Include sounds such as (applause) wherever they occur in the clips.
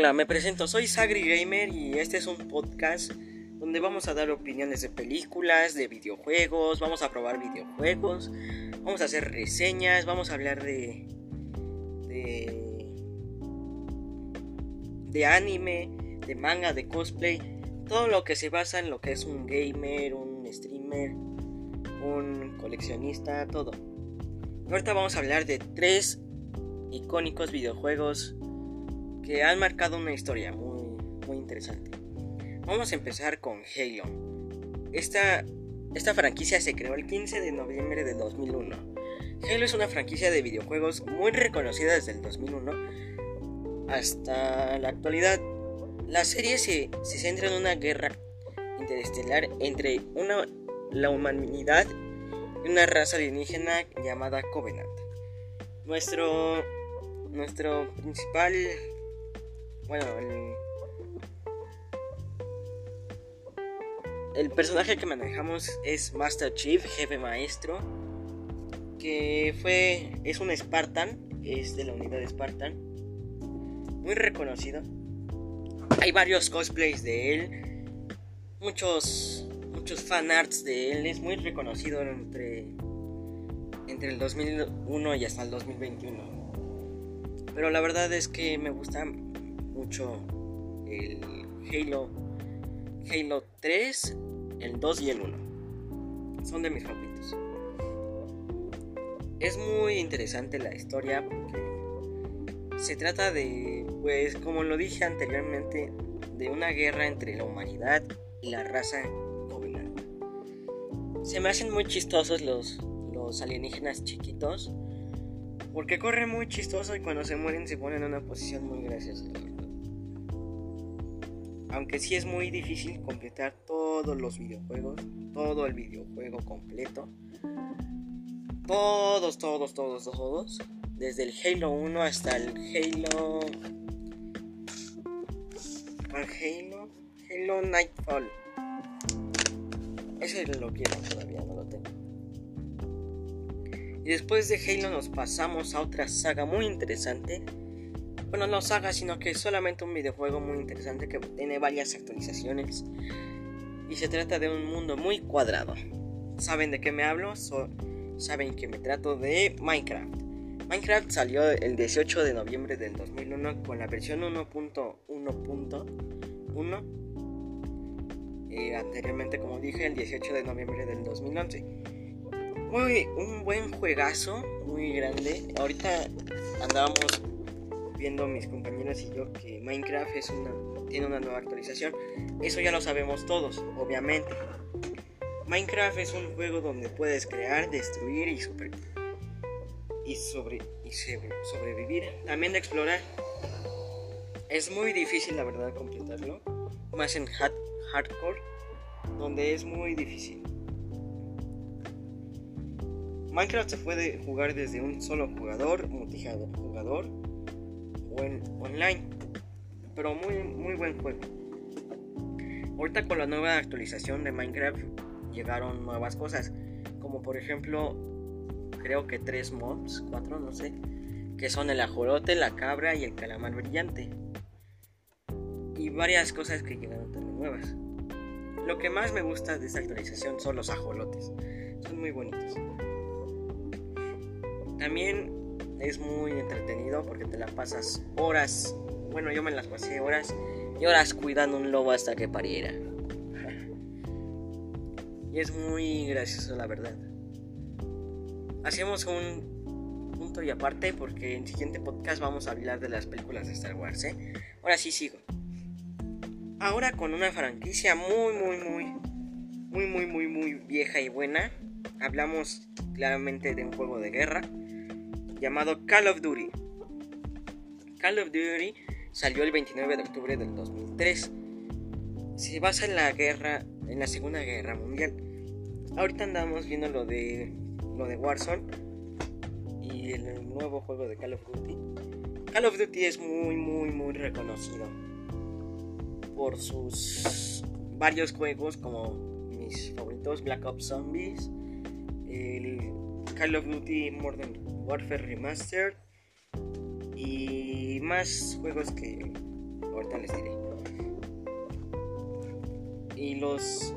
Hola, me presento, soy Sagri Gamer y este es un podcast donde vamos a dar opiniones de películas, de videojuegos, vamos a probar videojuegos, vamos a hacer reseñas, vamos a hablar de de, de anime, de manga, de cosplay, todo lo que se basa en lo que es un gamer, un streamer, un coleccionista, todo. Ahorita vamos a hablar de tres icónicos videojuegos que han marcado una historia muy, muy interesante. Vamos a empezar con Halo. Esta, esta franquicia se creó el 15 de noviembre de 2001. Halo es una franquicia de videojuegos muy reconocida desde el 2001 hasta la actualidad. La serie se, se centra en una guerra interestelar entre una, la humanidad y una raza alienígena llamada Covenant. Nuestro, nuestro principal bueno, el, personaje que manejamos es Master Chief, jefe maestro, que fue, es un Spartan, es de la unidad Spartan, muy reconocido. Hay varios cosplays de él, muchos, muchos fanarts de él, es muy reconocido entre, entre el 2001 y hasta el 2021. Pero la verdad es que me gusta mucho el Halo, Halo 3, el 2 y el 1. Son de mis favoritos. Es muy interesante la historia porque se trata de, pues como lo dije anteriormente, de una guerra entre la humanidad y la raza Covenant. Se me hacen muy chistosos los, los alienígenas chiquitos. Porque corren muy chistoso y cuando se mueren se ponen en una posición muy graciosa aunque sí es muy difícil completar todos los videojuegos, todo el videojuego completo. Todos, todos, todos, todos. Desde el Halo 1 hasta el Halo... ¿Cuál Halo? Halo Nightfall. Ese lo quiero todavía, no lo tengo. Y después de Halo nos pasamos a otra saga muy interesante bueno, no saga, sino que es solamente un videojuego muy interesante que tiene varias actualizaciones. Y se trata de un mundo muy cuadrado. ¿Saben de qué me hablo? Saben que me trato de Minecraft. Minecraft salió el 18 de noviembre del 2001 con la versión 1.1.1. Eh, anteriormente, como dije, el 18 de noviembre del 2011. Muy, un buen juegazo, muy grande. Ahorita andábamos viendo mis compañeros y yo que Minecraft es una, tiene una nueva actualización. Eso ya lo sabemos todos, obviamente. Minecraft es un juego donde puedes crear, destruir y, y, sobre, y sobrevivir. También de explorar. Es muy difícil la verdad completarlo. Más en hardcore, donde es muy difícil. Minecraft se puede jugar desde un solo jugador, multijugador online. Pero muy, muy buen juego. Ahorita con la nueva actualización de Minecraft llegaron nuevas cosas. Como por ejemplo, creo que tres mobs, cuatro, no sé. Que son el ajolote, la cabra y el calamar brillante. Y varias cosas que llegaron también nuevas. Lo que más me gusta de esta actualización son los ajolotes. Son muy bonitos. También es muy entretenido porque te la pasas horas. Bueno, yo me las pasé horas y horas cuidando un lobo hasta que pariera. (laughs) Y es muy gracioso, la verdad. Hacemos un punto y aparte porque en el siguiente podcast vamos a hablar de las películas de Star Wars, ¿eh? Ahora sí sigo. Ahora con una franquicia muy, muy, muy, muy, muy, muy, muy vieja y buena. Hablamos claramente de un juego de guerra llamado Call of Duty. Call of Duty salió el 29 de octubre del 2003. Se basa en la guerra, en la Segunda Guerra Mundial. Ahorita andamos viendo lo de lo de Warzone y el nuevo juego de Call of Duty. Call of Duty es muy muy muy reconocido por sus varios juegos como mis favoritos Black Ops Zombies, el Call of Duty Modern Warfare Remastered y más juegos que ahorita les diré. Y los,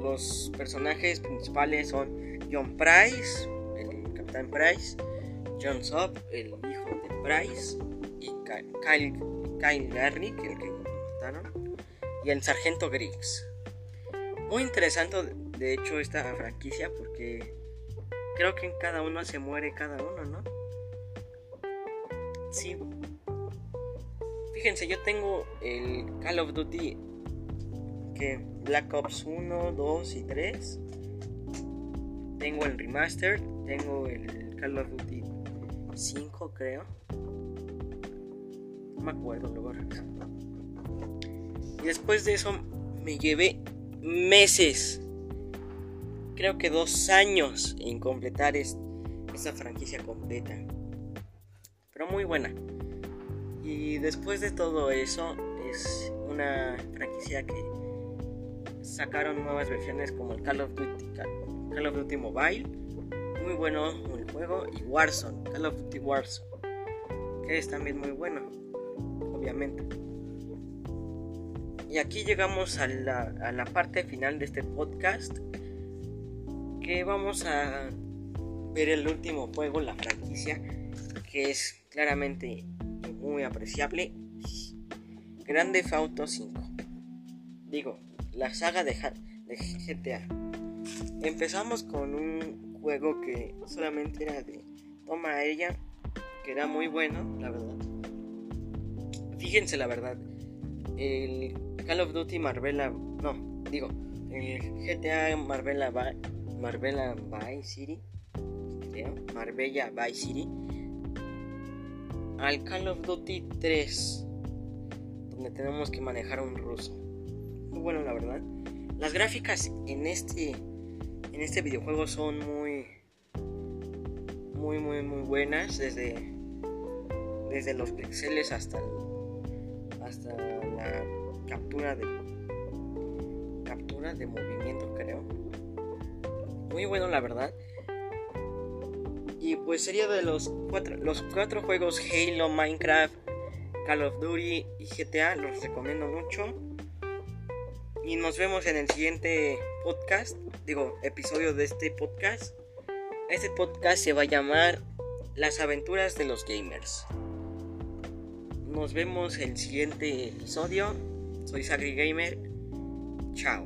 los personajes principales son John Price, el Capitán Price, John Sop, el hijo de Price, y Kyle, Kyle Garrick, el que mataron, y el Sargento Griggs. Muy interesante, de hecho, esta franquicia porque creo que en cada uno se muere cada uno, ¿no? Sí. Fíjense, yo tengo el Call of Duty que Black Ops 1, 2 y 3. Tengo el remaster, tengo el Call of Duty 5 creo. No me acuerdo luego. Y después de eso me llevé meses, creo que dos años en completar esta franquicia completa. Pero muy buena. Y después de todo eso, es una franquicia que sacaron nuevas versiones como el Call of Duty, Call of Duty Mobile. Muy bueno el juego. Y Warzone, Call of Duty Warzone. Que es también muy bueno, obviamente. Y aquí llegamos a la, a la parte final de este podcast. Que vamos a ver el último juego, la franquicia. Que es claramente muy apreciable. Grande Auto 5. Digo, la saga de, de GTA. Empezamos con un juego que solamente era de toma aérea, que era muy bueno, la verdad. Fíjense la verdad, el Call of Duty Marbella, no, digo, el GTA Marbella, Marbella Vice City, creo, Marbella Vice City, al Call of Duty 3, donde tenemos que manejar un ruso. Muy bueno, la verdad. Las gráficas en este en este videojuego son muy muy muy muy buenas desde desde los pixeles hasta hasta la captura de captura de movimiento creo muy bueno la verdad y pues sería de los cuatro, los cuatro juegos Halo, Minecraft, Call of Duty y GTA. Los recomiendo mucho. Y nos vemos en el siguiente podcast. Digo, episodio de este podcast. Este podcast se va a llamar Las aventuras de los gamers. Nos vemos en el siguiente episodio. Soy Sagri Gamer. Chao.